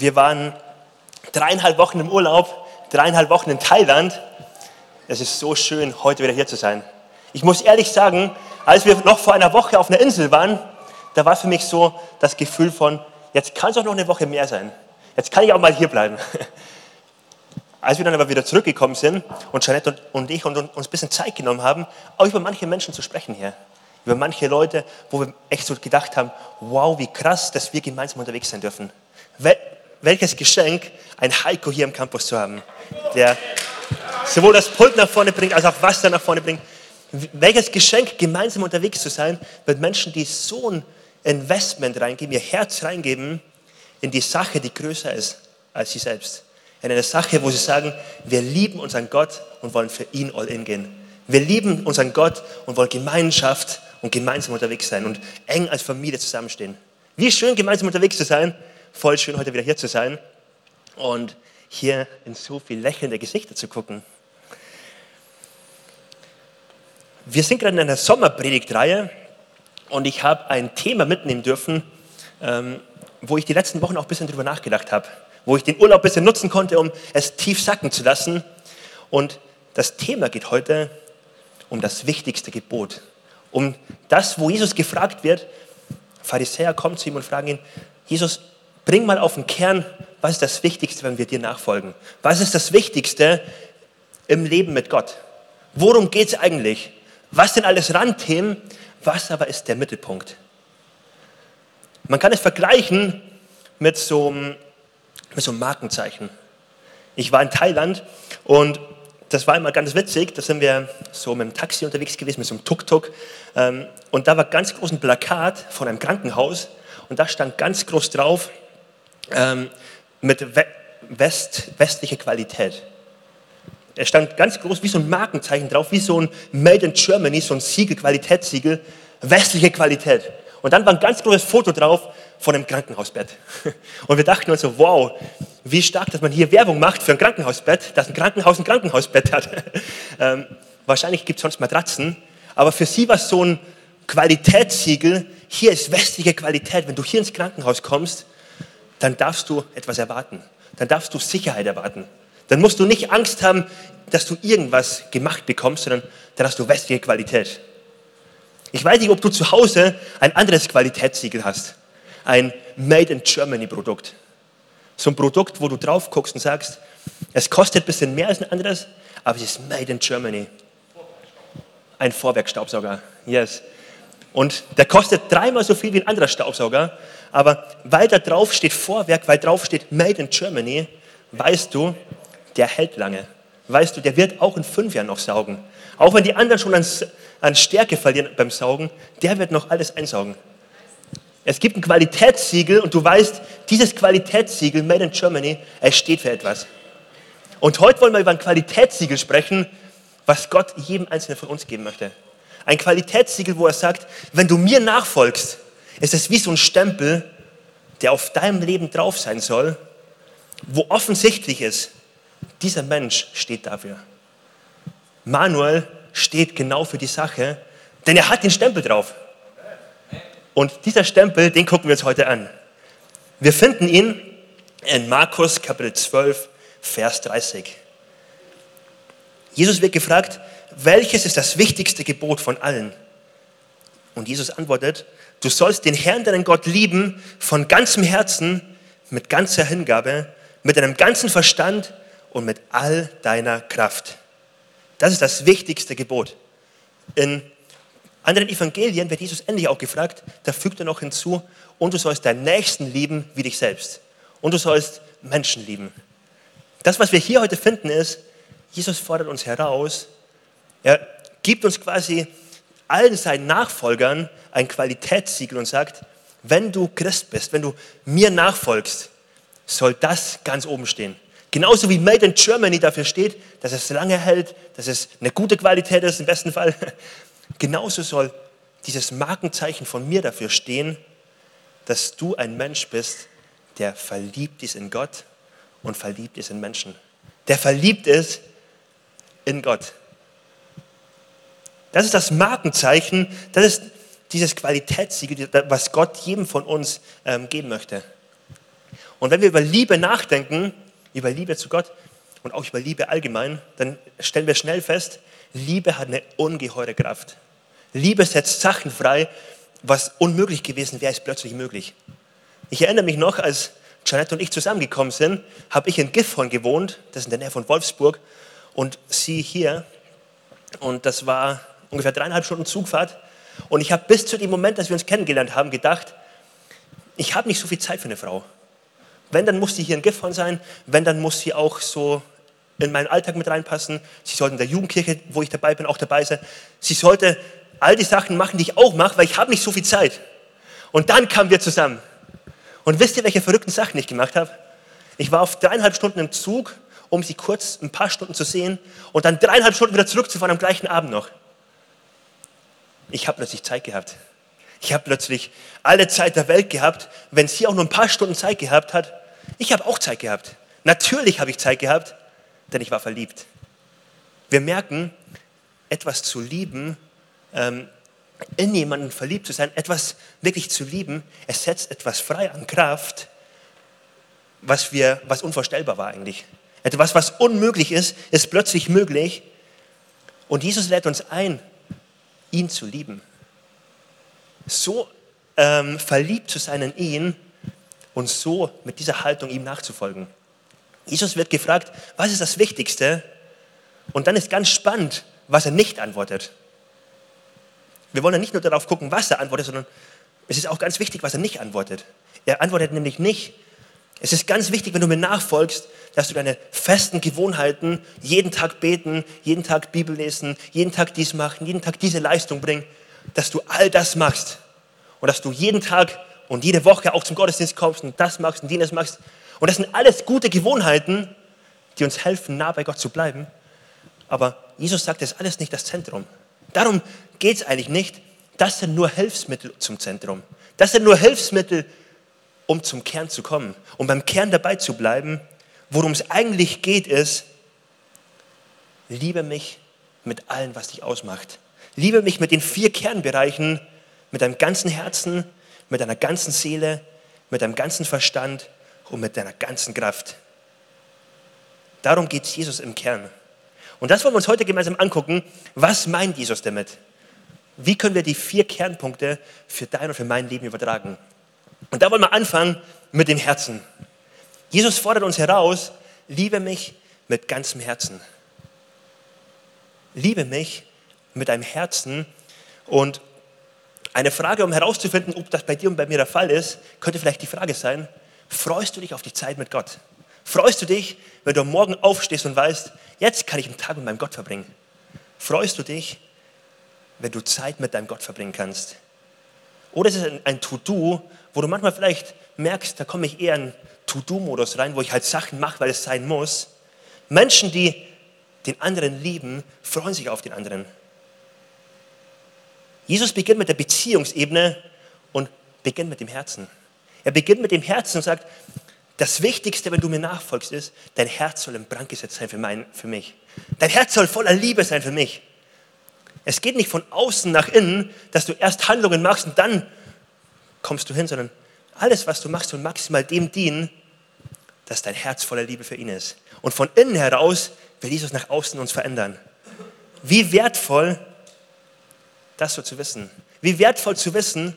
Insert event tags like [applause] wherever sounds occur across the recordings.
Wir waren dreieinhalb Wochen im Urlaub, dreieinhalb Wochen in Thailand. Es ist so schön, heute wieder hier zu sein. Ich muss ehrlich sagen, als wir noch vor einer Woche auf einer Insel waren, da war für mich so das Gefühl von, jetzt kann es auch noch eine Woche mehr sein. Jetzt kann ich auch mal hier bleiben. [laughs] Als wir dann aber wieder zurückgekommen sind und Janette und ich uns ein bisschen Zeit genommen haben, auch über manche Menschen zu sprechen hier. Über manche Leute, wo wir echt so gedacht haben, wow, wie krass, dass wir gemeinsam unterwegs sein dürfen. Welches Geschenk, ein Heiko hier im Campus zu haben, der sowohl das Pult nach vorne bringt, als auch Wasser nach vorne bringt. Welches Geschenk, gemeinsam unterwegs zu sein mit Menschen, die so ein Investment reingeben, ihr Herz reingeben in die Sache, die größer ist als sie selbst. In eine Sache, wo sie sagen, wir lieben unseren Gott und wollen für ihn all in gehen. Wir lieben unseren Gott und wollen Gemeinschaft und gemeinsam unterwegs sein und eng als Familie zusammenstehen. Wie schön, gemeinsam unterwegs zu sein. Voll schön, heute wieder hier zu sein und hier in so viel lächelnde Gesichter zu gucken. Wir sind gerade in einer Sommerpredigtreihe und ich habe ein Thema mitnehmen dürfen, ähm, wo ich die letzten Wochen auch ein bisschen drüber nachgedacht habe, wo ich den Urlaub ein bisschen nutzen konnte, um es tief sacken zu lassen. Und das Thema geht heute um das wichtigste Gebot, um das, wo Jesus gefragt wird. Pharisäer kommen zu ihm und fragen ihn, Jesus, bring mal auf den Kern, was ist das Wichtigste, wenn wir dir nachfolgen? Was ist das Wichtigste im Leben mit Gott? Worum geht es eigentlich? Was sind alles Randthemen? Was aber ist der Mittelpunkt? Man kann es vergleichen mit so, mit so einem Markenzeichen. Ich war in Thailand und das war immer ganz witzig. Da sind wir so mit dem Taxi unterwegs gewesen, mit so einem Tuk-Tuk. Ähm, und da war ganz groß ein Plakat von einem Krankenhaus und da stand ganz groß drauf ähm, mit West, westliche Qualität. Es stand ganz groß wie so ein Markenzeichen drauf, wie so ein Made in Germany, so ein Siegel, Qualitätssiegel, westliche Qualität. Und dann war ein ganz großes Foto drauf von einem Krankenhausbett. [laughs] Und wir dachten uns so, wow, wie stark, dass man hier Werbung macht für ein Krankenhausbett, dass ein Krankenhaus ein Krankenhausbett hat. [laughs] Ähm, wahrscheinlich gibt es sonst Matratzen, aber für sie war es so ein Qualitätssiegel, hier ist westliche Qualität. Wenn du hier ins Krankenhaus kommst, dann darfst du etwas erwarten. Dann darfst du Sicherheit erwarten. Dann musst du nicht Angst haben, dass du irgendwas gemacht bekommst, sondern dann hast du westliche Qualität. Ich weiß nicht, ob du zu Hause ein anderes Qualitätssiegel hast. Ein Made in Germany Produkt. So ein Produkt, wo du drauf guckst und sagst, es kostet ein bisschen mehr als ein anderes, aber es ist Made in Germany. Ein Vorwerkstaubsauger, yes. Und der kostet dreimal so viel wie ein anderer Staubsauger, aber weil da drauf steht Vorwerk, weil drauf steht Made in Germany, weißt du, der hält lange. Weißt du, der wird auch in fünf Jahren noch saugen. Auch wenn die anderen schon an, an Stärke verlieren beim Saugen, der wird noch alles einsaugen. Es gibt ein Qualitätssiegel und du weißt, dieses Qualitätssiegel, Made in Germany, es steht für etwas. Und heute wollen wir über ein Qualitätssiegel sprechen, was Gott jedem Einzelnen von uns geben möchte. Ein Qualitätssiegel, wo er sagt, wenn du mir nachfolgst, ist es wie so ein Stempel, der auf deinem Leben drauf sein soll, wo offensichtlich ist, dieser Mensch steht dafür. Manuel steht genau für die Sache, denn er hat den Stempel drauf. Und dieser Stempel, den gucken wir uns heute an. Wir finden ihn in Markus Kapitel 12, Vers 30. Jesus wird gefragt, welches ist das wichtigste Gebot von allen? Und Jesus antwortet, du sollst den Herrn, deinen Gott lieben, von ganzem Herzen, mit ganzer Hingabe, mit deinem ganzen Verstand und mit all deiner Kraft. Das ist das wichtigste Gebot. In anderen Evangelien wird Jesus endlich auch gefragt, da fügt er noch hinzu, und du sollst deinen Nächsten lieben wie dich selbst. Und du sollst Menschen lieben. Das, was wir hier heute finden, ist, Jesus fordert uns heraus, er gibt uns quasi allen seinen Nachfolgern ein Qualitätssiegel und sagt, wenn du Christ bist, wenn du mir nachfolgst, soll das ganz oben stehen. Genauso wie Made in Germany dafür steht, dass es lange hält, dass es eine gute Qualität ist im besten Fall. [laughs] Genauso soll dieses Markenzeichen von mir dafür stehen, dass du ein Mensch bist, der verliebt ist in Gott und verliebt ist in Menschen. Der verliebt ist in Gott. Das ist das Markenzeichen, das ist dieses Qualitätssiegel, was Gott jedem von uns ähm, geben möchte. Und wenn wir über Liebe nachdenken, über Liebe zu Gott und auch über Liebe allgemein, dann stellen wir schnell fest, Liebe hat eine ungeheure Kraft. Liebe setzt Sachen frei, was unmöglich gewesen wäre, ist plötzlich möglich. Ich erinnere mich noch, als Janette und ich zusammengekommen sind, habe ich in Gifhorn gewohnt, das ist in der Nähe von Wolfsburg, und sie hier. Und das war ungefähr dreieinhalb Stunden Zugfahrt. Und ich habe bis zu dem Moment, dass wir uns kennengelernt haben, gedacht, ich habe nicht so viel Zeit für eine Frau. Wenn, dann muss sie hier in Gifhorn sein. Wenn, dann muss sie auch so in meinen Alltag mit reinpassen. Sie sollte in der Jugendkirche, wo ich dabei bin, auch dabei sein. Sie sollte all die Sachen machen, die ich auch mache, weil ich habe nicht so viel Zeit. Und dann kamen wir zusammen. Und wisst ihr, welche verrückten Sachen ich gemacht habe? Ich war auf dreieinhalb Stunden im Zug, um sie kurz ein paar Stunden zu sehen und dann dreieinhalb Stunden wieder zurückzufahren am gleichen Abend noch. Ich habe plötzlich Zeit gehabt. Ich habe plötzlich alle Zeit der Welt gehabt. Wenn sie auch nur ein paar Stunden Zeit gehabt hat, ich habe auch Zeit gehabt. Natürlich habe ich Zeit gehabt, denn ich war verliebt. Wir merken, etwas zu lieben ähm, in jemanden verliebt zu sein, etwas wirklich zu lieben, es setzt etwas frei an Kraft, was, wir, was unvorstellbar war eigentlich. Etwas, was unmöglich ist, ist plötzlich möglich. Und Jesus lädt uns ein, ihn zu lieben. So ähm, verliebt zu sein in ihn und so mit dieser Haltung ihm nachzufolgen. Jesus wird gefragt, was ist das Wichtigste? Und dann ist ganz spannend, was er nicht antwortet. Wir wollen ja nicht nur darauf gucken, was er antwortet, sondern es ist auch ganz wichtig, was er nicht antwortet. Er antwortet nämlich nicht. Es ist ganz wichtig, wenn du mir nachfolgst, dass du deine festen Gewohnheiten, jeden Tag beten, jeden Tag Bibel lesen, jeden Tag dies machen, jeden Tag diese Leistung bringen, dass du all das machst. Und dass du jeden Tag und jede Woche auch zum Gottesdienst kommst und das machst und jenes machst. Und das sind alles gute Gewohnheiten, die uns helfen, nah bei Gott zu bleiben. Aber Jesus sagt, das ist alles nicht das Zentrum. Darum geht es eigentlich nicht. Das sind nur Hilfsmittel zum Zentrum. Das sind nur Hilfsmittel, um zum Kern zu kommen, um beim Kern dabei zu bleiben. Worum es eigentlich geht, ist, liebe mich mit allem, was dich ausmacht. Liebe mich mit den vier Kernbereichen, mit deinem ganzen Herzen, mit deiner ganzen Seele, mit deinem ganzen Verstand und mit deiner ganzen Kraft. Darum geht es Jesus im Kern. Und das wollen wir uns heute gemeinsam angucken. Was meint Jesus damit? Wie können wir die vier Kernpunkte für dein und für mein Leben übertragen? Und da wollen wir anfangen mit dem Herzen. Jesus fordert uns heraus, liebe mich mit ganzem Herzen. Liebe mich mit deinem Herzen. Und eine Frage, um herauszufinden, ob das bei dir und bei mir der Fall ist, könnte vielleicht die Frage sein, freust du dich auf die Zeit mit Gott? Freust du dich, wenn du Morgen aufstehst und weißt, jetzt kann ich einen Tag mit meinem Gott verbringen? Freust du dich, wenn du Zeit mit deinem Gott verbringen kannst? Oder ist es ein To-Do, wo du manchmal vielleicht merkst, da komme ich eher in To-Do-Modus rein, wo ich halt Sachen mache, weil es sein muss. Menschen, die den anderen lieben, freuen sich auf den anderen. Jesus beginnt mit der Beziehungsebene und beginnt mit dem Herzen. Er beginnt mit dem Herzen und sagt, das Wichtigste, wenn du mir nachfolgst, ist, dein Herz soll im Brand gesetzt sein für, mein, für mich. Dein Herz soll voller Liebe sein für mich. Es geht nicht von außen nach innen, dass du erst Handlungen machst und dann kommst du hin, sondern alles, was du machst, soll maximal dem dienen, dass dein Herz voller Liebe für ihn ist. Und von innen heraus will Jesus nach außen uns verändern. Wie wertvoll, das so zu wissen. Wie wertvoll zu wissen,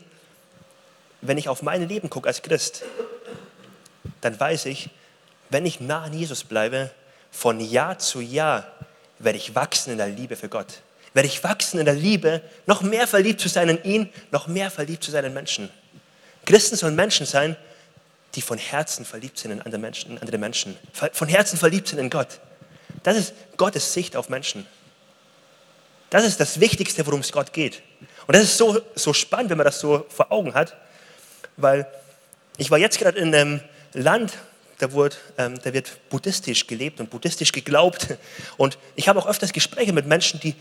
wenn ich auf mein Leben gucke als Christ dann weiß ich, wenn ich nah an Jesus bleibe, von Jahr zu Jahr werde ich wachsen in der Liebe für Gott. Werde ich wachsen in der Liebe, noch mehr verliebt zu sein in ihn, noch mehr verliebt zu seinen Menschen. Christen sollen Menschen sein, die von Herzen verliebt sind in andere Menschen, in andere Menschen. Von Herzen verliebt sind in Gott. Das ist Gottes Sicht auf Menschen. Das ist das Wichtigste, worum es Gott geht. Und das ist so, so spannend, wenn man das so vor Augen hat, weil ich war jetzt gerade in einem Land, da, wurde, ähm, da wird buddhistisch gelebt und buddhistisch geglaubt. Und ich habe auch öfters Gespräche mit Menschen, die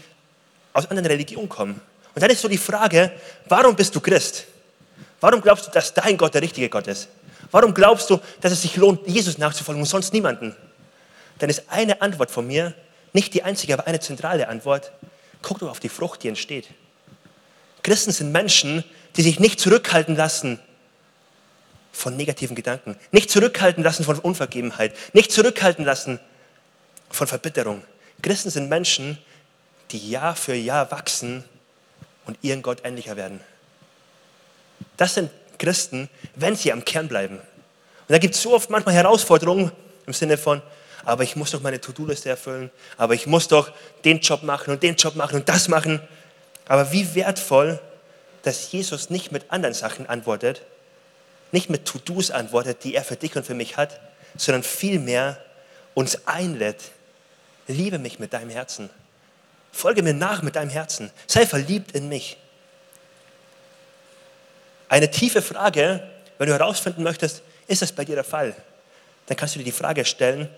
aus anderen Religionen kommen. Und dann ist so die Frage, warum bist du Christ? Warum glaubst du, dass dein Gott der richtige Gott ist? Warum glaubst du, dass es sich lohnt, Jesus nachzufolgen und sonst niemanden? Dann ist eine Antwort von mir, nicht die einzige, aber eine zentrale Antwort. Guck doch auf die Frucht, die entsteht. Christen sind Menschen, die sich nicht zurückhalten lassen von negativen Gedanken. Nicht zurückhalten lassen von Unvergebenheit. Nicht zurückhalten lassen von Verbitterung. Christen sind Menschen, die Jahr für Jahr wachsen und ihren Gott ähnlicher werden. Das sind Christen, wenn sie am Kern bleiben. Und da gibt es so oft manchmal Herausforderungen im Sinne von, aber ich muss doch meine To-Do-Liste erfüllen, aber ich muss doch den Job machen und den Job machen und das machen. Aber wie wertvoll, dass Jesus nicht mit anderen Sachen antwortet, nicht mit To-Dos antwortet, die er für dich und für mich hat, sondern vielmehr uns einlädt, liebe mich mit deinem Herzen. Folge mir nach mit deinem Herzen. Sei verliebt in mich. Eine tiefe Frage, wenn du herausfinden möchtest, ist das bei dir der Fall? Dann kannst du dir die Frage stellen,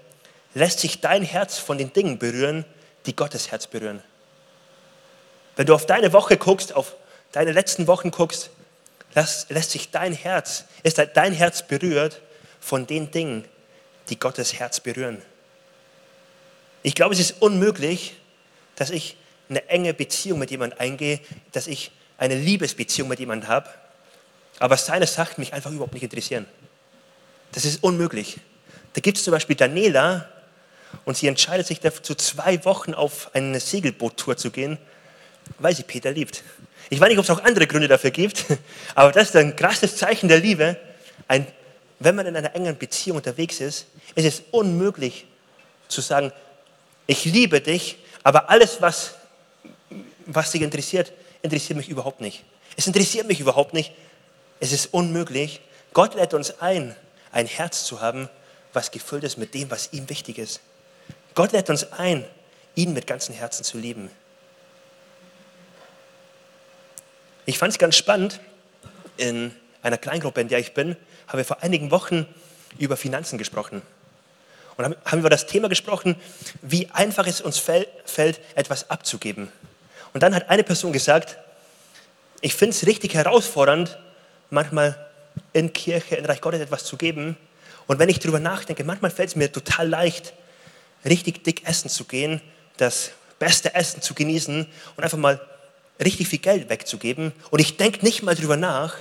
lässt sich dein Herz von den Dingen berühren, die Gottes Herz berühren? Wenn du auf deine Woche guckst, auf deine letzten Wochen guckst, lässt, lässt sich dein Herz, ist dein Herz berührt von den Dingen, die Gottes Herz berühren? Ich glaube, es ist unmöglich, dass ich eine enge Beziehung mit jemandem eingehe, dass ich eine Liebesbeziehung mit jemandem habe, aber seine Sachen mich einfach überhaupt nicht interessieren. Das ist unmöglich. Da gibt es zum Beispiel Daniela und sie entscheidet sich dazu, zwei Wochen auf eine Segelboottour zu gehen, weil sie Peter liebt. Ich weiß nicht, ob es auch andere Gründe dafür gibt, [laughs] aber das ist ein krasses Zeichen der Liebe. Ein, wenn man in einer engen Beziehung unterwegs ist, ist es unmöglich zu sagen, ich liebe dich, aber alles, was, was dich interessiert, interessiert mich überhaupt nicht. Es interessiert mich überhaupt nicht. Es ist unmöglich. Gott lädt uns ein, ein Herz zu haben, was gefüllt ist mit dem, was ihm wichtig ist. Gott lädt uns ein, ihn mit ganzem Herzen zu lieben. Ich fand es ganz spannend, in einer Kleingruppe, in der ich bin, haben wir vor einigen Wochen über Finanzen gesprochen. Und haben über das Thema gesprochen, wie einfach es uns fällt, etwas abzugeben. Und dann hat eine Person gesagt, ich finde es richtig herausfordernd, manchmal in Kirche, in Reich Gottes etwas zu geben. Und wenn ich darüber nachdenke, manchmal fällt es mir total leicht, richtig dick essen zu gehen, das beste Essen zu genießen und einfach mal richtig viel Geld wegzugeben. Und ich denke nicht mal darüber nach,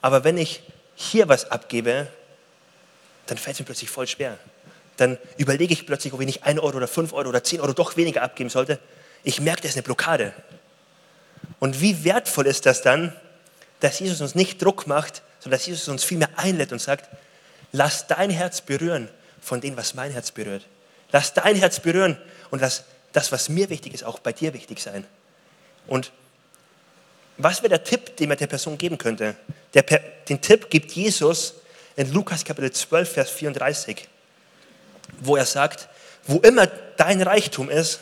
aber wenn ich hier was abgebe, dann fällt es mir plötzlich voll schwer. Dann überlege ich plötzlich, ob ich nicht 1 Euro oder 5 Euro oder 10 Euro doch weniger abgeben sollte. Ich merke, das ist eine Blockade. Und wie wertvoll ist das dann, dass Jesus uns nicht Druck macht, sondern dass Jesus uns vielmehr einlädt und sagt, lass dein Herz berühren von dem, was mein Herz berührt. Lass dein Herz berühren und lass das, was mir wichtig ist, auch bei dir wichtig sein. Und was wäre der Tipp, den man der Person geben könnte? Der, den Tipp gibt Jesus in Lukas Kapitel 12, Vers 34, wo er sagt, wo immer dein Reichtum ist,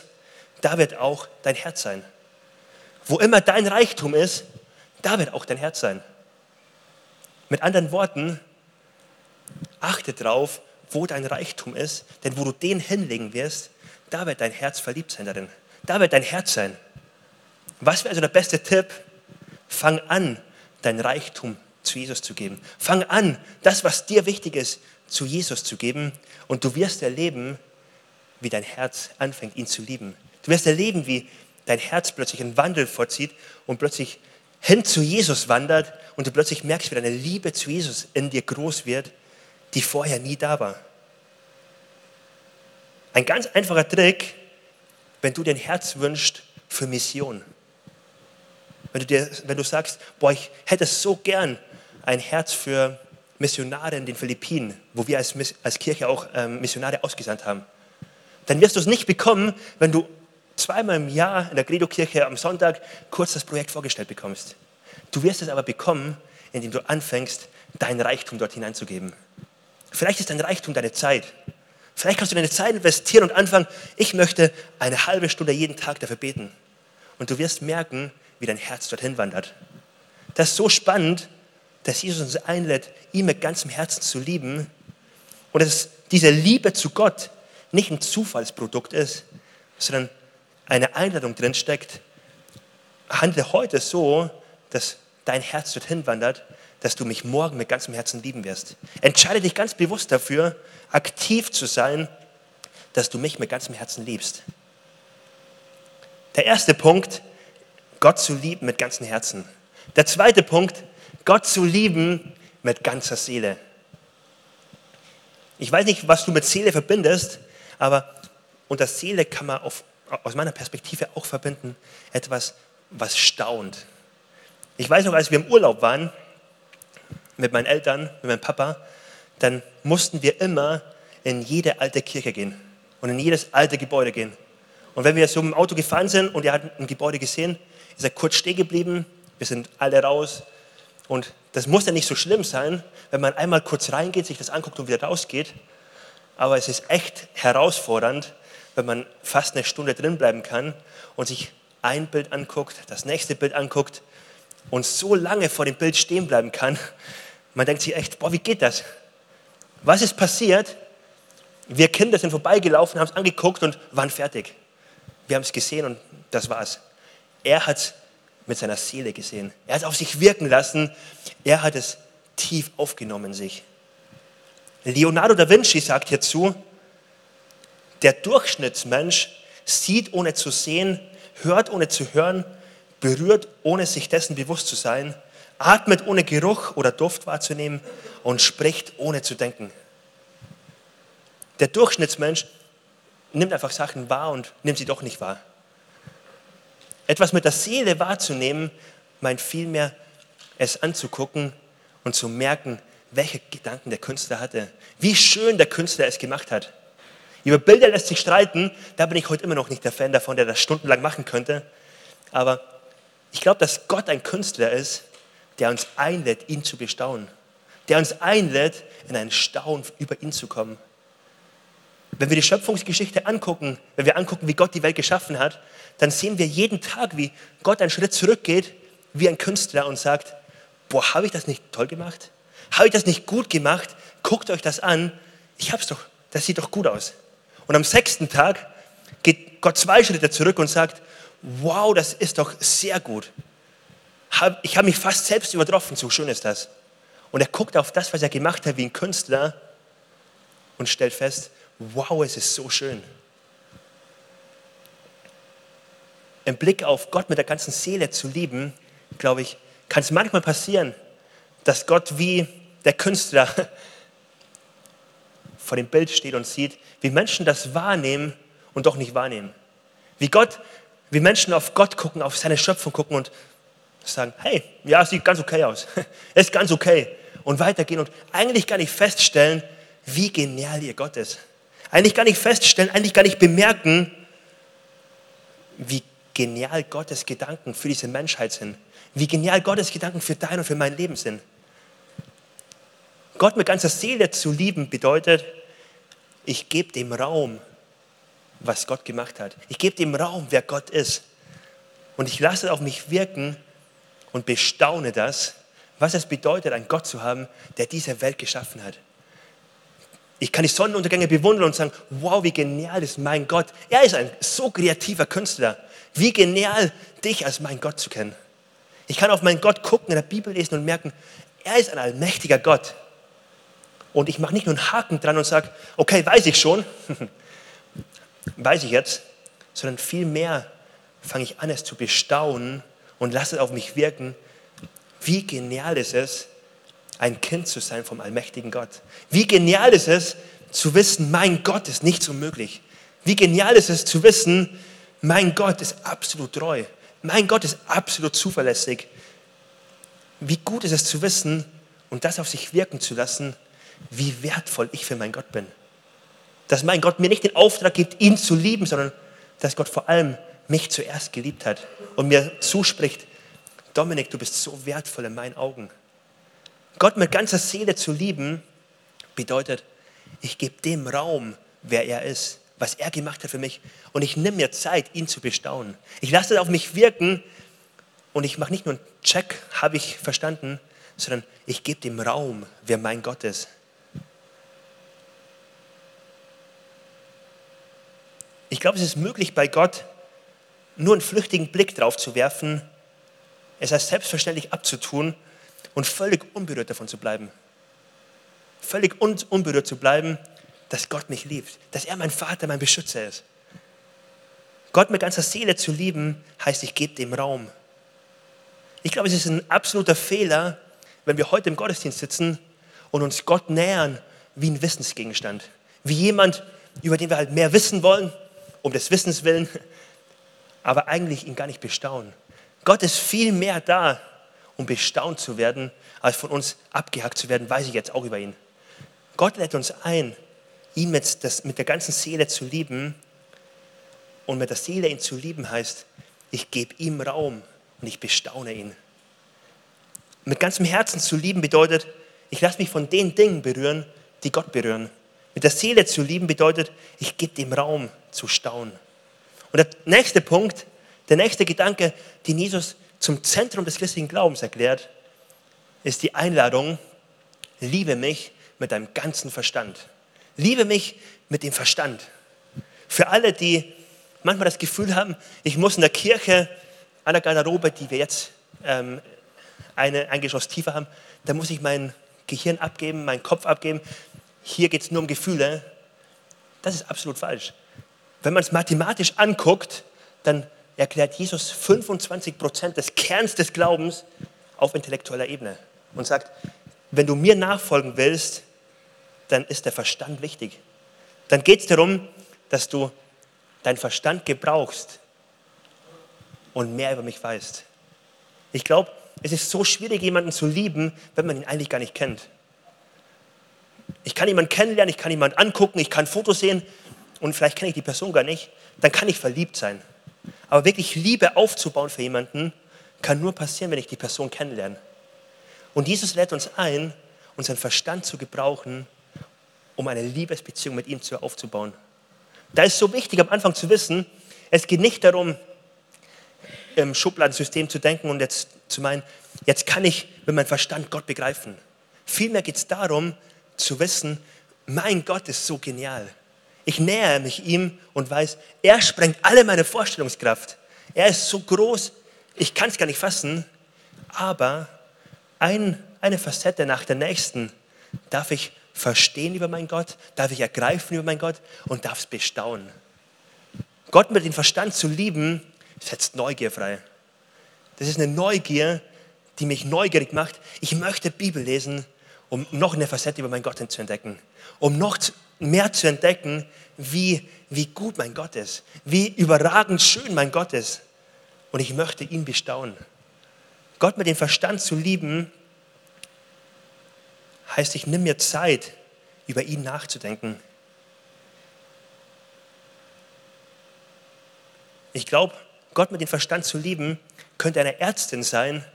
da wird auch dein Herz sein. Wo immer dein Reichtum ist, da wird auch dein Herz sein. Mit anderen Worten, achte drauf, wo dein Reichtum ist, denn wo du den hinlegen wirst, da wird dein Herz verliebt sein darin. Da wird dein Herz sein. Was wäre also der beste Tipp? Fang an, dein Reichtum zu Jesus zu geben. Fang an, das, was dir wichtig ist, zu Jesus zu geben und du wirst erleben, wie dein Herz anfängt, ihn zu lieben. Du wirst erleben, wie dein Herz plötzlich einen Wandel vorzieht und plötzlich hin zu Jesus wandert und du plötzlich merkst, wie deine Liebe zu Jesus in dir groß wird, die vorher nie da war. Ein ganz einfacher Trick, wenn du dein Herz wünschst für Mission. Wenn du, dir, wenn du sagst, boah, ich hätte so gern ein Herz für Missionare in den Philippinen, wo wir als, als Kirche auch ähm, Missionare ausgesandt haben, dann wirst du es nicht bekommen, wenn du zweimal im Jahr in der Credo-Kirche am Sonntag kurz das Projekt vorgestellt bekommst. Du wirst es aber bekommen, indem du anfängst, dein Reichtum dort hineinzugeben. Vielleicht ist dein Reichtum deine Zeit. Vielleicht kannst du deine Zeit investieren und anfangen, ich möchte eine halbe Stunde jeden Tag dafür beten. Und du wirst merken, wie dein Herz dorthin wandert. Das ist so spannend, dass Jesus uns einlädt, ihn mit ganzem Herzen zu lieben und dass diese Liebe zu Gott nicht ein Zufallsprodukt ist, sondern eine Einladung drin steckt. Handle heute so, dass dein Herz dorthin wandert, dass du mich morgen mit ganzem Herzen lieben wirst. Entscheide dich ganz bewusst dafür, aktiv zu sein, dass du mich mit ganzem Herzen liebst. Der erste Punkt, Gott zu lieben mit ganzem Herzen. Der zweite Punkt, Gott zu lieben mit ganzer Seele. Ich weiß nicht, was du mit Seele verbindest, aber unter Seele kann man auf, aus meiner Perspektive auch verbinden etwas, was staunt. Ich weiß noch, als wir im Urlaub waren mit meinen Eltern, mit meinem Papa, dann mussten wir immer in jede alte Kirche gehen und in jedes alte Gebäude gehen. Und wenn wir so im Auto gefahren sind und er hat ein Gebäude gesehen, ist er kurz stehen geblieben, wir sind alle raus. Und das muss ja nicht so schlimm sein, wenn man einmal kurz reingeht, sich das anguckt und wieder rausgeht. Aber es ist echt herausfordernd, wenn man fast eine Stunde drin bleiben kann und sich ein Bild anguckt, das nächste Bild anguckt und so lange vor dem Bild stehen bleiben kann. Man denkt sich echt, boah, wie geht das? Was ist passiert? Wir Kinder sind vorbeigelaufen, haben es angeguckt und waren fertig. Wir haben es gesehen und das war's. Er hat es mit seiner Seele gesehen. Er hat es auf sich wirken lassen. Er hat es tief aufgenommen sich. Leonardo da Vinci sagt hierzu, der Durchschnittsmensch sieht ohne zu sehen, hört ohne zu hören, berührt ohne sich dessen bewusst zu sein, atmet ohne Geruch oder Duft wahrzunehmen und spricht ohne zu denken. Der Durchschnittsmensch nimmt einfach Sachen wahr und nimmt sie doch nicht wahr. Etwas mit der Seele wahrzunehmen, meint vielmehr, es anzugucken und zu merken, welche Gedanken der Künstler hatte, wie schön der Künstler es gemacht hat. Über Bilder lässt sich streiten, da bin ich heute immer noch nicht der Fan davon, der das stundenlang machen könnte. Aber ich glaube, dass Gott ein Künstler ist, der uns einlädt, ihn zu bestaunen. Der uns einlädt, in einen Staunen über ihn zu kommen. Wenn wir die Schöpfungsgeschichte angucken, wenn wir angucken, wie Gott die Welt geschaffen hat, dann sehen wir jeden Tag, wie Gott einen Schritt zurückgeht, wie ein Künstler und sagt, boah, habe ich das nicht toll gemacht? Habe ich das nicht gut gemacht? Guckt euch das an. Ich hab's doch, das sieht doch gut aus. Und am sechsten Tag geht Gott zwei Schritte zurück und sagt, wow, das ist doch sehr gut. Ich habe mich fast selbst übertroffen, so schön ist das. Und er guckt auf das, was er gemacht hat, wie ein Künstler und stellt fest, wow, es ist so schön. Im Blick auf Gott mit der ganzen Seele zu lieben, glaube ich, kann es manchmal passieren, dass Gott wie der Künstler vor dem Bild steht und sieht, wie Menschen das wahrnehmen und doch nicht wahrnehmen. Wie Gott, wie Menschen auf Gott gucken, auf seine Schöpfung gucken und sagen, hey, ja, sieht ganz okay aus. [laughs] ist ganz okay. Und weitergehen und eigentlich gar nicht feststellen, wie genial ihr Gott ist. Eigentlich gar nicht feststellen, eigentlich gar nicht bemerken, wie genial Gottes Gedanken für diese Menschheit sind. Wie genial Gottes Gedanken für dein und für mein Leben sind. Gott mit ganzer Seele zu lieben bedeutet, ich gebe dem Raum, was Gott gemacht hat. Ich gebe dem Raum, wer Gott ist. Und ich lasse es auf mich wirken und bestaune das, was es bedeutet, einen Gott zu haben, der diese Welt geschaffen hat. Ich kann die Sonnenuntergänge bewundern und sagen, wow, wie genial ist mein Gott. Er ist ein so kreativer Künstler. Wie genial, dich als mein Gott zu kennen. Ich kann auf meinen Gott gucken, in der Bibel lesen und merken, er ist ein allmächtiger Gott. Und ich mache nicht nur einen Haken dran und sage, okay, weiß ich schon, [laughs] weiß ich jetzt, sondern vielmehr fange ich an, es zu bestaunen und lasse es auf mich wirken, wie genial ist es, ein Kind zu sein vom allmächtigen Gott. Wie genial ist es zu wissen, mein Gott ist nicht so möglich. Wie genial ist es zu wissen, mein Gott ist absolut treu. Mein Gott ist absolut zuverlässig. Wie gut ist es zu wissen und das auf sich wirken zu lassen, wie wertvoll ich für meinen Gott bin. Dass mein Gott mir nicht den Auftrag gibt, ihn zu lieben, sondern dass Gott vor allem mich zuerst geliebt hat und mir zuspricht, Dominik, du bist so wertvoll in meinen Augen. Gott mit ganzer Seele zu lieben, bedeutet, ich gebe dem Raum, wer er ist, was er gemacht hat für mich. Und ich nehme mir Zeit, ihn zu bestaunen. Ich lasse es auf mich wirken und ich mache nicht nur einen Check, habe ich verstanden, sondern ich gebe dem Raum, wer mein Gott ist. Ich glaube, es ist möglich bei Gott, nur einen flüchtigen Blick drauf zu werfen, es als selbstverständlich abzutun und völlig unberührt davon zu bleiben. Völlig un unberührt zu bleiben, dass Gott mich liebt, dass er mein Vater, mein Beschützer ist. Gott mit ganzer Seele zu lieben, heißt, ich gebe dem Raum. Ich glaube, es ist ein absoluter Fehler, wenn wir heute im Gottesdienst sitzen und uns Gott nähern wie ein Wissensgegenstand. Wie jemand, über den wir halt mehr wissen wollen, um des Wissens willen, aber eigentlich ihn gar nicht bestaunen. Gott ist viel mehr da, um bestaunt zu werden, als von uns abgehackt zu werden, weiß ich jetzt auch über ihn. Gott lädt uns ein, ihn mit, das, mit der ganzen Seele zu lieben. Und mit der Seele ihn zu lieben heißt, ich gebe ihm Raum und ich bestaune ihn. Mit ganzem Herzen zu lieben bedeutet, ich lasse mich von den Dingen berühren, die Gott berühren. Mit der Seele zu lieben bedeutet, ich gebe dem Raum zu staunen. Und der nächste Punkt, der nächste Gedanke, den Jesus zum Zentrum des christlichen Glaubens erklärt, ist die Einladung, liebe mich mit deinem ganzen Verstand. Liebe mich mit dem Verstand. Für alle, die manchmal das Gefühl haben, ich muss in der Kirche, an der Garderobe, die wir jetzt ähm, eine, ein Geschoss tiefer haben, da muss ich mein Gehirn abgeben, meinen Kopf abgeben. Hier geht es nur um Gefühle. Das ist absolut falsch. Wenn man es mathematisch anguckt, dann erklärt Jesus 25 Prozent des Kerns des Glaubens auf intellektueller Ebene und sagt, wenn du mir nachfolgen willst, dann ist der Verstand wichtig. Dann geht es darum, dass du deinen Verstand gebrauchst und mehr über mich weißt. Ich glaube, es ist so schwierig, jemanden zu lieben, wenn man ihn eigentlich gar nicht kennt. Ich kann jemanden kennenlernen, ich kann jemanden angucken, ich kann Fotos sehen und vielleicht kenne ich die Person gar nicht. Dann kann ich verliebt sein. Aber wirklich Liebe aufzubauen für jemanden, kann nur passieren, wenn ich die Person kennenlerne. Und Jesus lädt uns ein, unseren Verstand zu gebrauchen, um eine Liebesbeziehung mit ihm aufzubauen. Da ist so wichtig am Anfang zu wissen, es geht nicht darum, im Schubladensystem zu denken und jetzt zu meinen, jetzt kann ich mit meinem Verstand Gott begreifen. Vielmehr geht es darum, zu wissen, mein Gott ist so genial. Ich nähere mich ihm und weiß, er sprengt alle meine Vorstellungskraft. Er ist so groß, ich kann es gar nicht fassen, aber ein, eine Facette nach der nächsten darf ich verstehen über meinen Gott, darf ich ergreifen über meinen Gott und darf es bestaunen. Gott mit dem Verstand zu lieben, setzt Neugier frei. Das ist eine Neugier, die mich neugierig macht. Ich möchte Bibel lesen, um noch eine Facette über meinen Gott zu entdecken. Um noch mehr zu entdecken, wie, wie gut mein Gott ist. Wie überragend schön mein Gott ist. Und ich möchte ihn bestaunen. Gott mit dem Verstand zu lieben, heißt, ich nehme mir Zeit, über ihn nachzudenken. Ich glaube, Gott mit dem Verstand zu lieben, könnte eine Ärztin sein,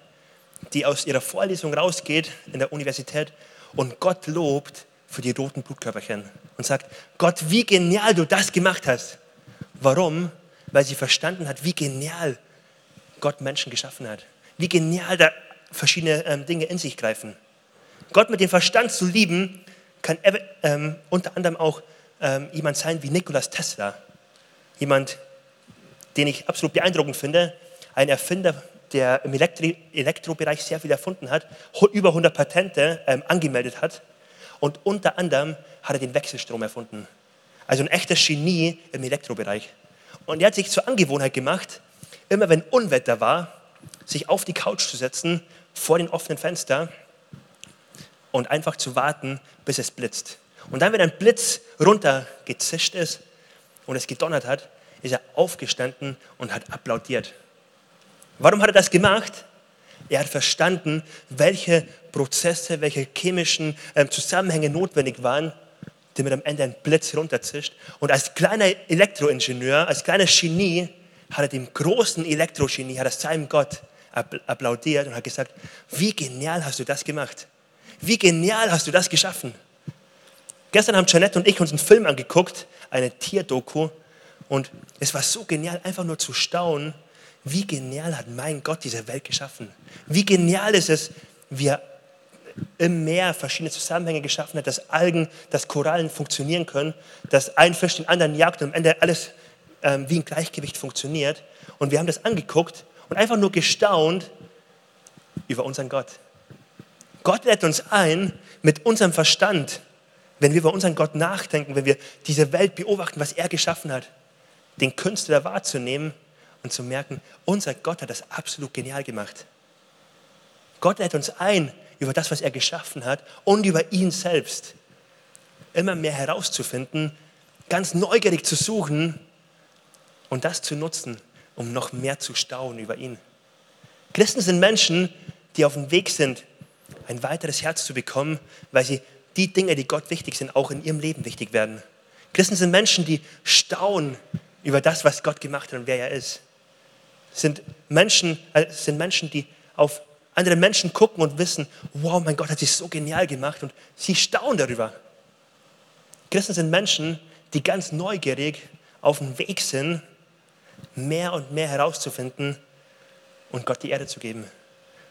die aus ihrer Vorlesung rausgeht in der Universität und Gott lobt für die roten Blutkörperchen und sagt, Gott, wie genial du das gemacht hast. Warum? Weil sie verstanden hat, wie genial Gott Menschen geschaffen hat. Wie genial da verschiedene ähm, Dinge in sich greifen. Gott mit dem Verstand zu lieben, kann ähm, unter anderem auch ähm, jemand sein wie Nikolaus Tesla. Jemand, den ich absolut beeindruckend finde, ein Erfinder, der im Elektri Elektrobereich sehr viel erfunden hat, über 100 Patente ähm, angemeldet hat und unter anderem hat er den Wechselstrom erfunden. Also ein echter Genie im Elektrobereich. Und er hat sich zur Angewohnheit gemacht, immer wenn Unwetter war, sich auf die Couch zu setzen, vor den offenen Fenster und einfach zu warten, bis es blitzt. Und dann, wenn ein Blitz runtergezischt ist und es gedonnert hat, ist er aufgestanden und hat applaudiert. Warum hat er das gemacht? Er hat verstanden, welche Prozesse, welche chemischen äh, Zusammenhänge notwendig waren, damit am Ende ein Blitz runterzischt. Und als kleiner Elektroingenieur, als kleiner Genie, hat er dem großen Elektrogenie, hat er seinem Gott applaudiert und hat gesagt, wie genial hast du das gemacht? Wie genial hast du das geschaffen? Gestern haben Janette und ich uns einen Film angeguckt, eine Tierdoku, und es war so genial, einfach nur zu staunen, wie genial hat mein Gott diese Welt geschaffen. Wie genial ist es, wie er im Meer verschiedene Zusammenhänge geschaffen hat, dass Algen, dass Korallen funktionieren können, dass ein Fisch den anderen jagt und am Ende alles ähm, wie ein Gleichgewicht funktioniert. Und wir haben das angeguckt und einfach nur gestaunt über unseren Gott. Gott lädt uns ein, mit unserem Verstand, wenn wir über unseren Gott nachdenken, wenn wir diese Welt beobachten, was er geschaffen hat, den Künstler wahrzunehmen und zu merken, unser Gott hat das absolut genial gemacht. Gott lädt uns ein, über das, was er geschaffen hat und über ihn selbst. Immer mehr herauszufinden, ganz neugierig zu suchen und das zu nutzen, um noch mehr zu staunen über ihn. Christen sind Menschen, die auf dem Weg sind, ein weiteres Herz zu bekommen, weil sie die Dinge, die Gott wichtig sind, auch in ihrem Leben wichtig werden. Christen sind Menschen, die staunen über das, was Gott gemacht hat und wer er ist. Sind Menschen, äh, sind Menschen, die auf andere Menschen gucken und wissen, wow, mein Gott hat sich so genial gemacht und sie staunen darüber. Christen sind Menschen, die ganz neugierig auf dem Weg sind, mehr und mehr herauszufinden und Gott die Erde zu geben.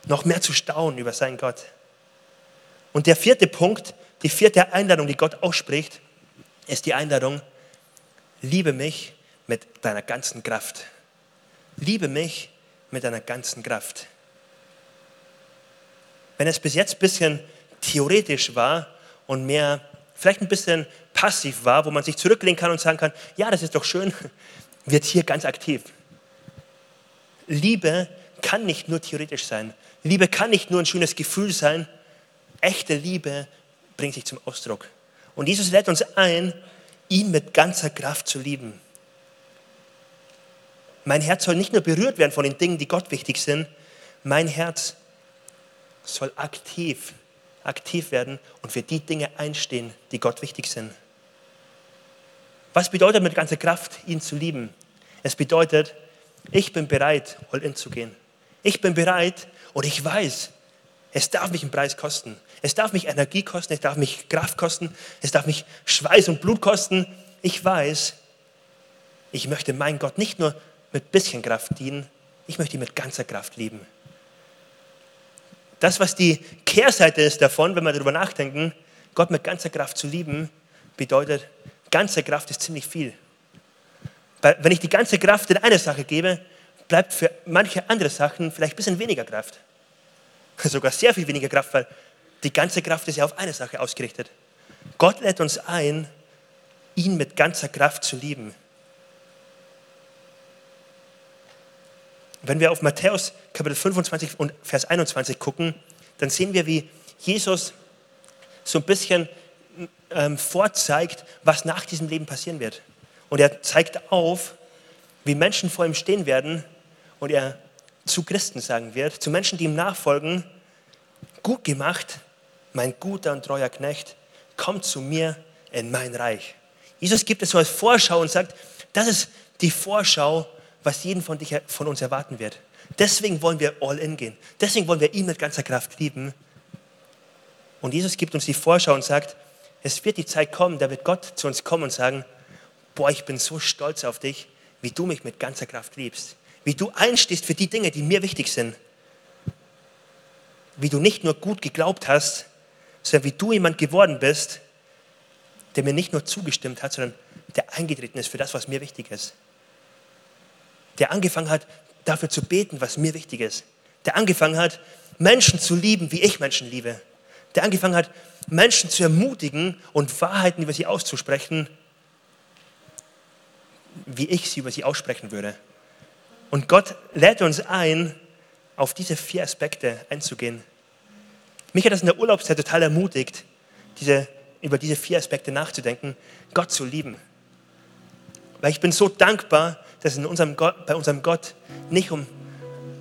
Noch mehr zu staunen über seinen Gott. Und der vierte Punkt, die vierte Einladung, die Gott ausspricht, ist die Einladung, liebe mich mit deiner ganzen Kraft. Liebe mich mit deiner ganzen Kraft. Wenn es bis jetzt ein bisschen theoretisch war und mehr, vielleicht ein bisschen passiv war, wo man sich zurücklehnen kann und sagen kann, ja, das ist doch schön, wird hier ganz aktiv. Liebe kann nicht nur theoretisch sein. Liebe kann nicht nur ein schönes Gefühl sein. Echte Liebe bringt sich zum Ausdruck. Und Jesus lädt uns ein, ihn mit ganzer Kraft zu lieben. Mein Herz soll nicht nur berührt werden von den Dingen, die Gott wichtig sind. Mein Herz soll aktiv, aktiv werden und für die Dinge einstehen, die Gott wichtig sind. Was bedeutet mit ganzer Kraft, ihn zu lieben? Es bedeutet, ich bin bereit, all in zu gehen. Ich bin bereit und ich weiß, es darf mich einen Preis kosten. Es darf mich Energie kosten, es darf mich Kraft kosten, es darf mich Schweiß und Blut kosten. Ich weiß, ich möchte meinen Gott nicht nur mit bisschen Kraft dienen, ich möchte ihn mit ganzer Kraft lieben. Das, was die Kehrseite ist davon, wenn wir darüber nachdenken, Gott mit ganzer Kraft zu lieben, bedeutet, ganze Kraft ist ziemlich viel. Weil wenn ich die ganze Kraft in eine Sache gebe, bleibt für manche andere Sachen vielleicht ein bisschen weniger Kraft. [laughs] Sogar sehr viel weniger Kraft, weil die ganze Kraft ist ja auf eine Sache ausgerichtet. Gott lädt uns ein, ihn mit ganzer Kraft zu lieben. Wenn wir auf Matthäus Kapitel 25 und Vers 21 gucken, dann sehen wir, wie Jesus so ein bisschen ähm, vorzeigt, was nach diesem Leben passieren wird. Und er zeigt auf, wie Menschen vor ihm stehen werden und er zu Christen sagen wird, zu Menschen, die ihm nachfolgen, gut gemacht, mein guter und treuer Knecht, komm zu mir in mein Reich. Jesus gibt es so als Vorschau und sagt, das ist die Vorschau, was jeden von, dich, von uns erwarten wird. Deswegen wollen wir all in gehen. Deswegen wollen wir ihn mit ganzer Kraft lieben. Und Jesus gibt uns die Vorschau und sagt, es wird die Zeit kommen, da wird Gott zu uns kommen und sagen, boah, ich bin so stolz auf dich, wie du mich mit ganzer Kraft liebst. Wie du einstehst für die Dinge, die mir wichtig sind. Wie du nicht nur gut geglaubt hast, sondern wie du jemand geworden bist, der mir nicht nur zugestimmt hat, sondern der eingetreten ist für das, was mir wichtig ist. Der angefangen hat, dafür zu beten, was mir wichtig ist. Der angefangen hat, Menschen zu lieben, wie ich Menschen liebe. Der angefangen hat, Menschen zu ermutigen und Wahrheiten über sie auszusprechen, wie ich sie über sie aussprechen würde. Und Gott lädt uns ein, auf diese vier Aspekte einzugehen. Mich hat das in der Urlaubszeit total ermutigt, diese, über diese vier Aspekte nachzudenken, Gott zu lieben. Weil ich bin so dankbar, dass es unserem Gott, bei unserem Gott nicht um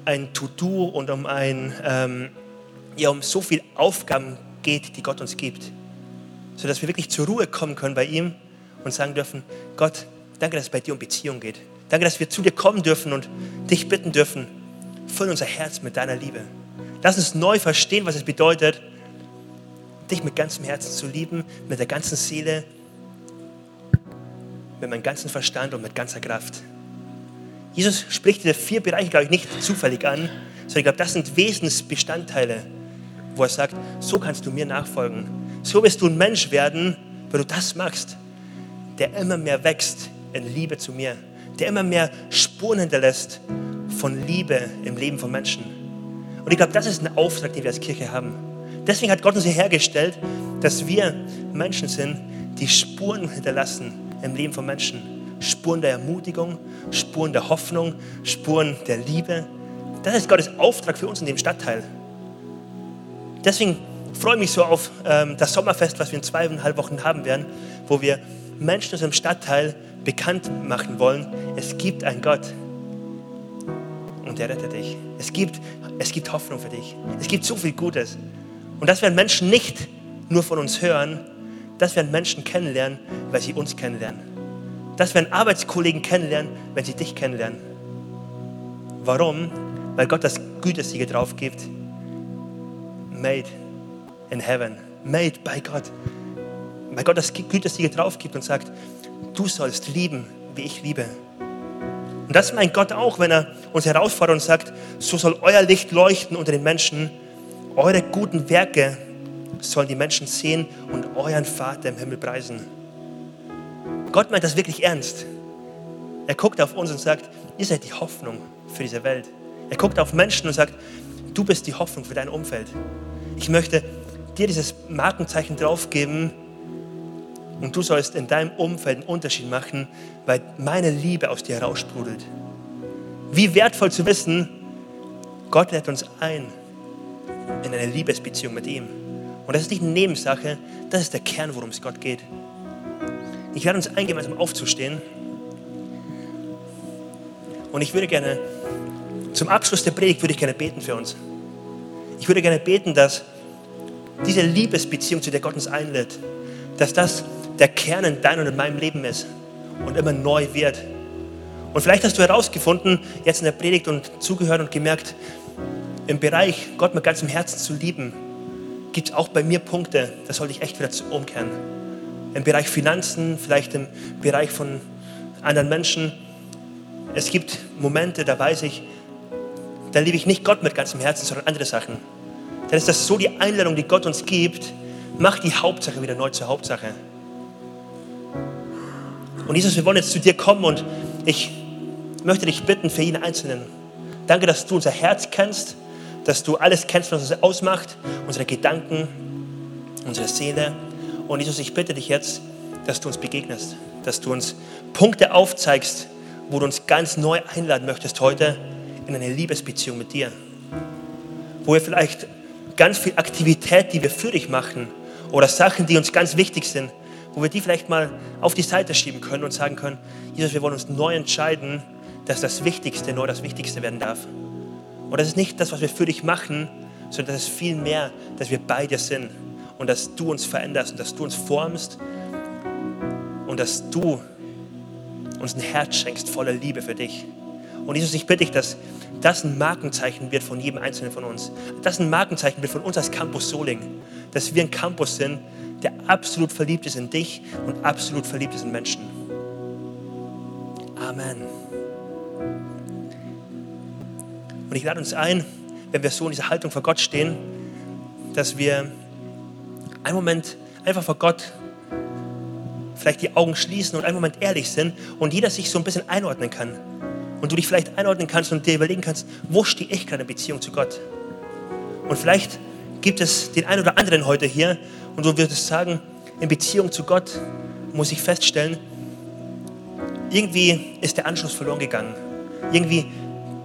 ein To-Do und um, ein, ähm, ja, um so viele Aufgaben geht, die Gott uns gibt. Sodass wir wirklich zur Ruhe kommen können bei ihm und sagen dürfen, Gott, danke, dass es bei dir um Beziehung geht. Danke, dass wir zu dir kommen dürfen und dich bitten dürfen, füll unser Herz mit deiner Liebe. Lass uns neu verstehen, was es bedeutet, dich mit ganzem Herzen zu lieben, mit der ganzen Seele, mit meinem ganzen Verstand und mit ganzer Kraft. Jesus spricht diese vier Bereiche, glaube ich, nicht zufällig an, sondern ich glaube, das sind Wesensbestandteile, wo er sagt, so kannst du mir nachfolgen. So wirst du ein Mensch werden, wenn du das machst, der immer mehr wächst in Liebe zu mir, der immer mehr Spuren hinterlässt von Liebe im Leben von Menschen. Und ich glaube, das ist ein Auftrag, den wir als Kirche haben. Deswegen hat Gott uns hierher dass wir Menschen sind, die Spuren hinterlassen im Leben von Menschen. Spuren der Ermutigung, Spuren der Hoffnung, Spuren der Liebe. Das ist Gottes Auftrag für uns in dem Stadtteil. Deswegen freue ich mich so auf ähm, das Sommerfest, was wir in zweieinhalb Wochen haben werden, wo wir Menschen aus dem Stadtteil bekannt machen wollen, es gibt einen Gott und der rettet dich. Es gibt, es gibt Hoffnung für dich. Es gibt so viel Gutes. Und das werden Menschen nicht nur von uns hören, das werden Menschen kennenlernen, weil sie uns kennenlernen. Das werden Arbeitskollegen kennenlernen, wenn sie dich kennenlernen. Warum? Weil Gott das Gütesiegel drauf gibt. Made in heaven. Made by Gott. Weil Gott das Gütesiegel drauf gibt und sagt, du sollst lieben, wie ich liebe. Und das meint Gott auch, wenn er uns herausfordert und sagt, so soll euer Licht leuchten unter den Menschen. Eure guten Werke sollen die Menschen sehen und euren Vater im Himmel preisen. Gott meint das wirklich ernst. Er guckt auf uns und sagt, ihr seid die Hoffnung für diese Welt. Er guckt auf Menschen und sagt, du bist die Hoffnung für dein Umfeld. Ich möchte dir dieses Markenzeichen draufgeben, und du sollst in deinem Umfeld einen Unterschied machen, weil meine Liebe aus dir heraussprudelt. Wie wertvoll zu wissen, Gott lädt uns ein in eine Liebesbeziehung mit ihm. Und das ist nicht eine Nebensache, das ist der Kern, worum es Gott geht. Ich werde uns ein, gemeinsam aufzustehen. Und ich würde gerne, zum Abschluss der Predigt würde ich gerne beten für uns. Ich würde gerne beten, dass diese Liebesbeziehung, zu der Gott uns einlädt, dass das der Kern in deinem und in meinem Leben ist und immer neu wird. Und vielleicht hast du herausgefunden, jetzt in der Predigt und zugehört und gemerkt, im Bereich Gott mit ganzem Herzen zu lieben, gibt es auch bei mir Punkte, da sollte ich echt wieder umkehren. Im Bereich Finanzen, vielleicht im Bereich von anderen Menschen. Es gibt Momente, da weiß ich, da liebe ich nicht Gott mit ganzem Herzen, sondern andere Sachen. Dann ist das so die Einladung, die Gott uns gibt, mach die Hauptsache wieder neu zur Hauptsache. Und Jesus, wir wollen jetzt zu dir kommen und ich möchte dich bitten für jeden Einzelnen. Danke, dass du unser Herz kennst, dass du alles kennst, was uns ausmacht, unsere Gedanken, unsere Seele. Und Jesus, ich bitte dich jetzt, dass du uns begegnest, dass du uns Punkte aufzeigst, wo du uns ganz neu einladen möchtest heute in eine Liebesbeziehung mit dir. Wo wir vielleicht ganz viel Aktivität, die wir für dich machen, oder Sachen, die uns ganz wichtig sind, wo wir die vielleicht mal auf die Seite schieben können und sagen können, Jesus, wir wollen uns neu entscheiden, dass das Wichtigste neu das Wichtigste werden darf. Und das ist nicht das, was wir für dich machen, sondern das ist viel mehr, dass wir bei dir sind und dass du uns veränderst und dass du uns formst und dass du uns ein Herz schenkst voller Liebe für dich. Und Jesus, ich bitte dich, dass das ein Markenzeichen wird von jedem Einzelnen von uns. Das ein Markenzeichen wird von uns als Campus Soling, dass wir ein Campus sind, der absolut verliebt ist in dich und absolut verliebt ist in Menschen. Amen. Und ich lade uns ein, wenn wir so in dieser Haltung vor Gott stehen, dass wir einen Moment einfach vor Gott vielleicht die Augen schließen und einen Moment ehrlich sind und jeder sich so ein bisschen einordnen kann. Und du dich vielleicht einordnen kannst und dir überlegen kannst, wo stehe ich gerade in Beziehung zu Gott? Und vielleicht gibt es den einen oder anderen heute hier, und du würdest sagen, in Beziehung zu Gott muss ich feststellen, irgendwie ist der Anschluss verloren gegangen. Irgendwie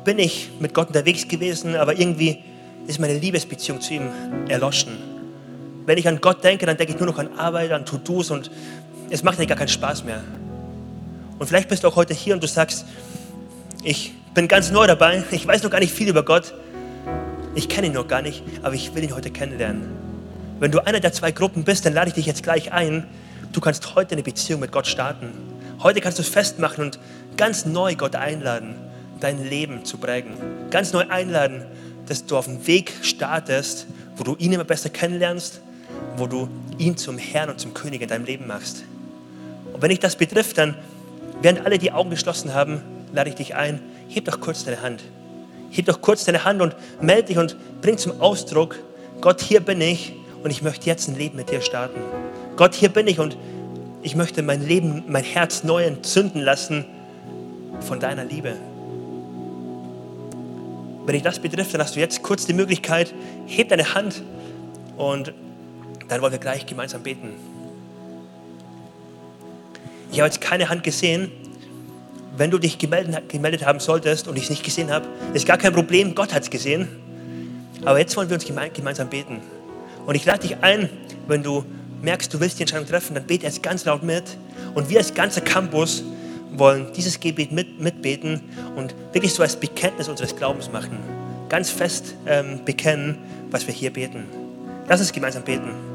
bin ich mit Gott unterwegs gewesen, aber irgendwie ist meine Liebesbeziehung zu ihm erloschen. Wenn ich an Gott denke, dann denke ich nur noch an Arbeit, an To-Dos und es macht mir gar keinen Spaß mehr. Und vielleicht bist du auch heute hier und du sagst, ich bin ganz neu dabei, ich weiß noch gar nicht viel über Gott, ich kenne ihn noch gar nicht, aber ich will ihn heute kennenlernen. Wenn du einer der zwei Gruppen bist, dann lade ich dich jetzt gleich ein. Du kannst heute eine Beziehung mit Gott starten. Heute kannst du es festmachen und ganz neu Gott einladen, dein Leben zu prägen. Ganz neu einladen, dass du auf dem Weg startest, wo du ihn immer besser kennenlernst, wo du ihn zum Herrn und zum König in deinem Leben machst. Und wenn dich das betrifft, dann, während alle die Augen geschlossen haben, lade ich dich ein, heb doch kurz deine Hand. Heb doch kurz deine Hand und melde dich und bring zum Ausdruck, Gott, hier bin ich und ich möchte jetzt ein Leben mit dir starten. Gott, hier bin ich und ich möchte mein Leben, mein Herz neu entzünden lassen von deiner Liebe. Wenn dich das betrifft, dann hast du jetzt kurz die Möglichkeit, heb deine Hand und dann wollen wir gleich gemeinsam beten. Ich habe jetzt keine Hand gesehen. Wenn du dich gemeldet, haben solltest und ich es nicht gesehen habe, ist gar kein Problem. Gott hat es gesehen. Aber jetzt wollen wir uns gemeinsam beten. Und ich lade dich ein, wenn du merkst, du willst die Entscheidung treffen, dann bete jetzt ganz laut mit. Und wir als ganzer Campus wollen dieses Gebet mit, mitbeten und wirklich so als Bekenntnis unseres Glaubens machen. Ganz fest ähm, bekennen, was wir hier beten. Lass uns gemeinsam beten.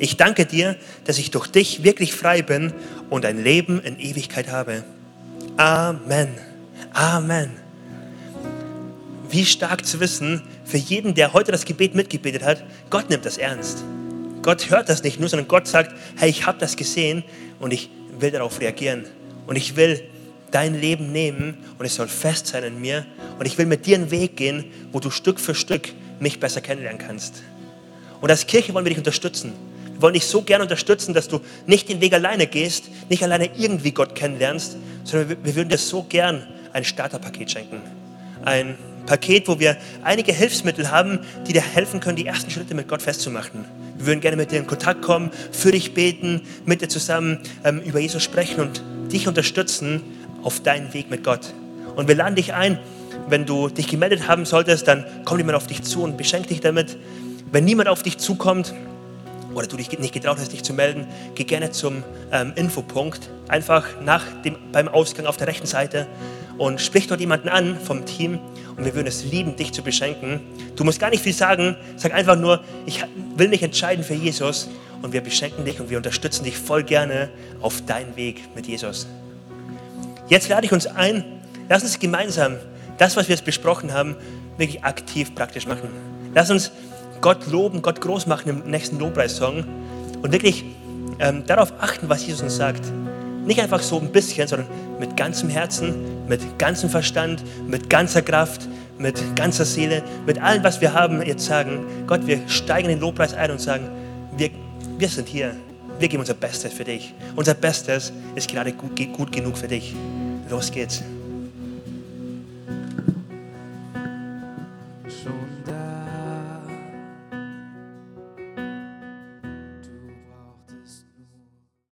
Ich danke dir, dass ich durch dich wirklich frei bin und ein Leben in Ewigkeit habe. Amen. Amen. Wie stark zu wissen, für jeden, der heute das Gebet mitgebetet hat, Gott nimmt das ernst. Gott hört das nicht nur, sondern Gott sagt, hey, ich habe das gesehen und ich will darauf reagieren. Und ich will dein Leben nehmen und es soll fest sein in mir. Und ich will mit dir einen Weg gehen, wo du Stück für Stück mich besser kennenlernen kannst. Und als Kirche wollen wir dich unterstützen. Wir wollen dich so gerne unterstützen, dass du nicht den Weg alleine gehst, nicht alleine irgendwie Gott kennenlernst, sondern wir würden dir so gern ein Starterpaket schenken. Ein Paket, wo wir einige Hilfsmittel haben, die dir helfen können, die ersten Schritte mit Gott festzumachen. Wir würden gerne mit dir in Kontakt kommen, für dich beten, mit dir zusammen ähm, über Jesus sprechen und dich unterstützen auf deinen Weg mit Gott. Und wir laden dich ein, wenn du dich gemeldet haben solltest, dann kommt jemand auf dich zu und beschenkt dich damit. Wenn niemand auf dich zukommt oder du dich nicht getraut hast, dich zu melden, geh gerne zum ähm, Infopunkt, einfach nach dem, beim Ausgang auf der rechten Seite und sprich dort jemanden an vom Team und wir würden es lieben, dich zu beschenken. Du musst gar nicht viel sagen, sag einfach nur, ich will mich entscheiden für Jesus und wir beschenken dich und wir unterstützen dich voll gerne auf deinen Weg mit Jesus. Jetzt lade ich uns ein, lass uns gemeinsam das, was wir jetzt besprochen haben, wirklich aktiv praktisch machen. Lass uns Gott loben, Gott groß machen im nächsten Lobpreissong und wirklich ähm, darauf achten, was Jesus uns sagt. Nicht einfach so ein bisschen, sondern mit ganzem Herzen, mit ganzem Verstand, mit ganzer Kraft, mit ganzer Seele, mit allem, was wir haben, jetzt sagen, Gott, wir steigen in den Lobpreis ein und sagen, wir, wir sind hier, wir geben unser Bestes für dich. Unser Bestes ist gerade gut, gut genug für dich. Los geht's.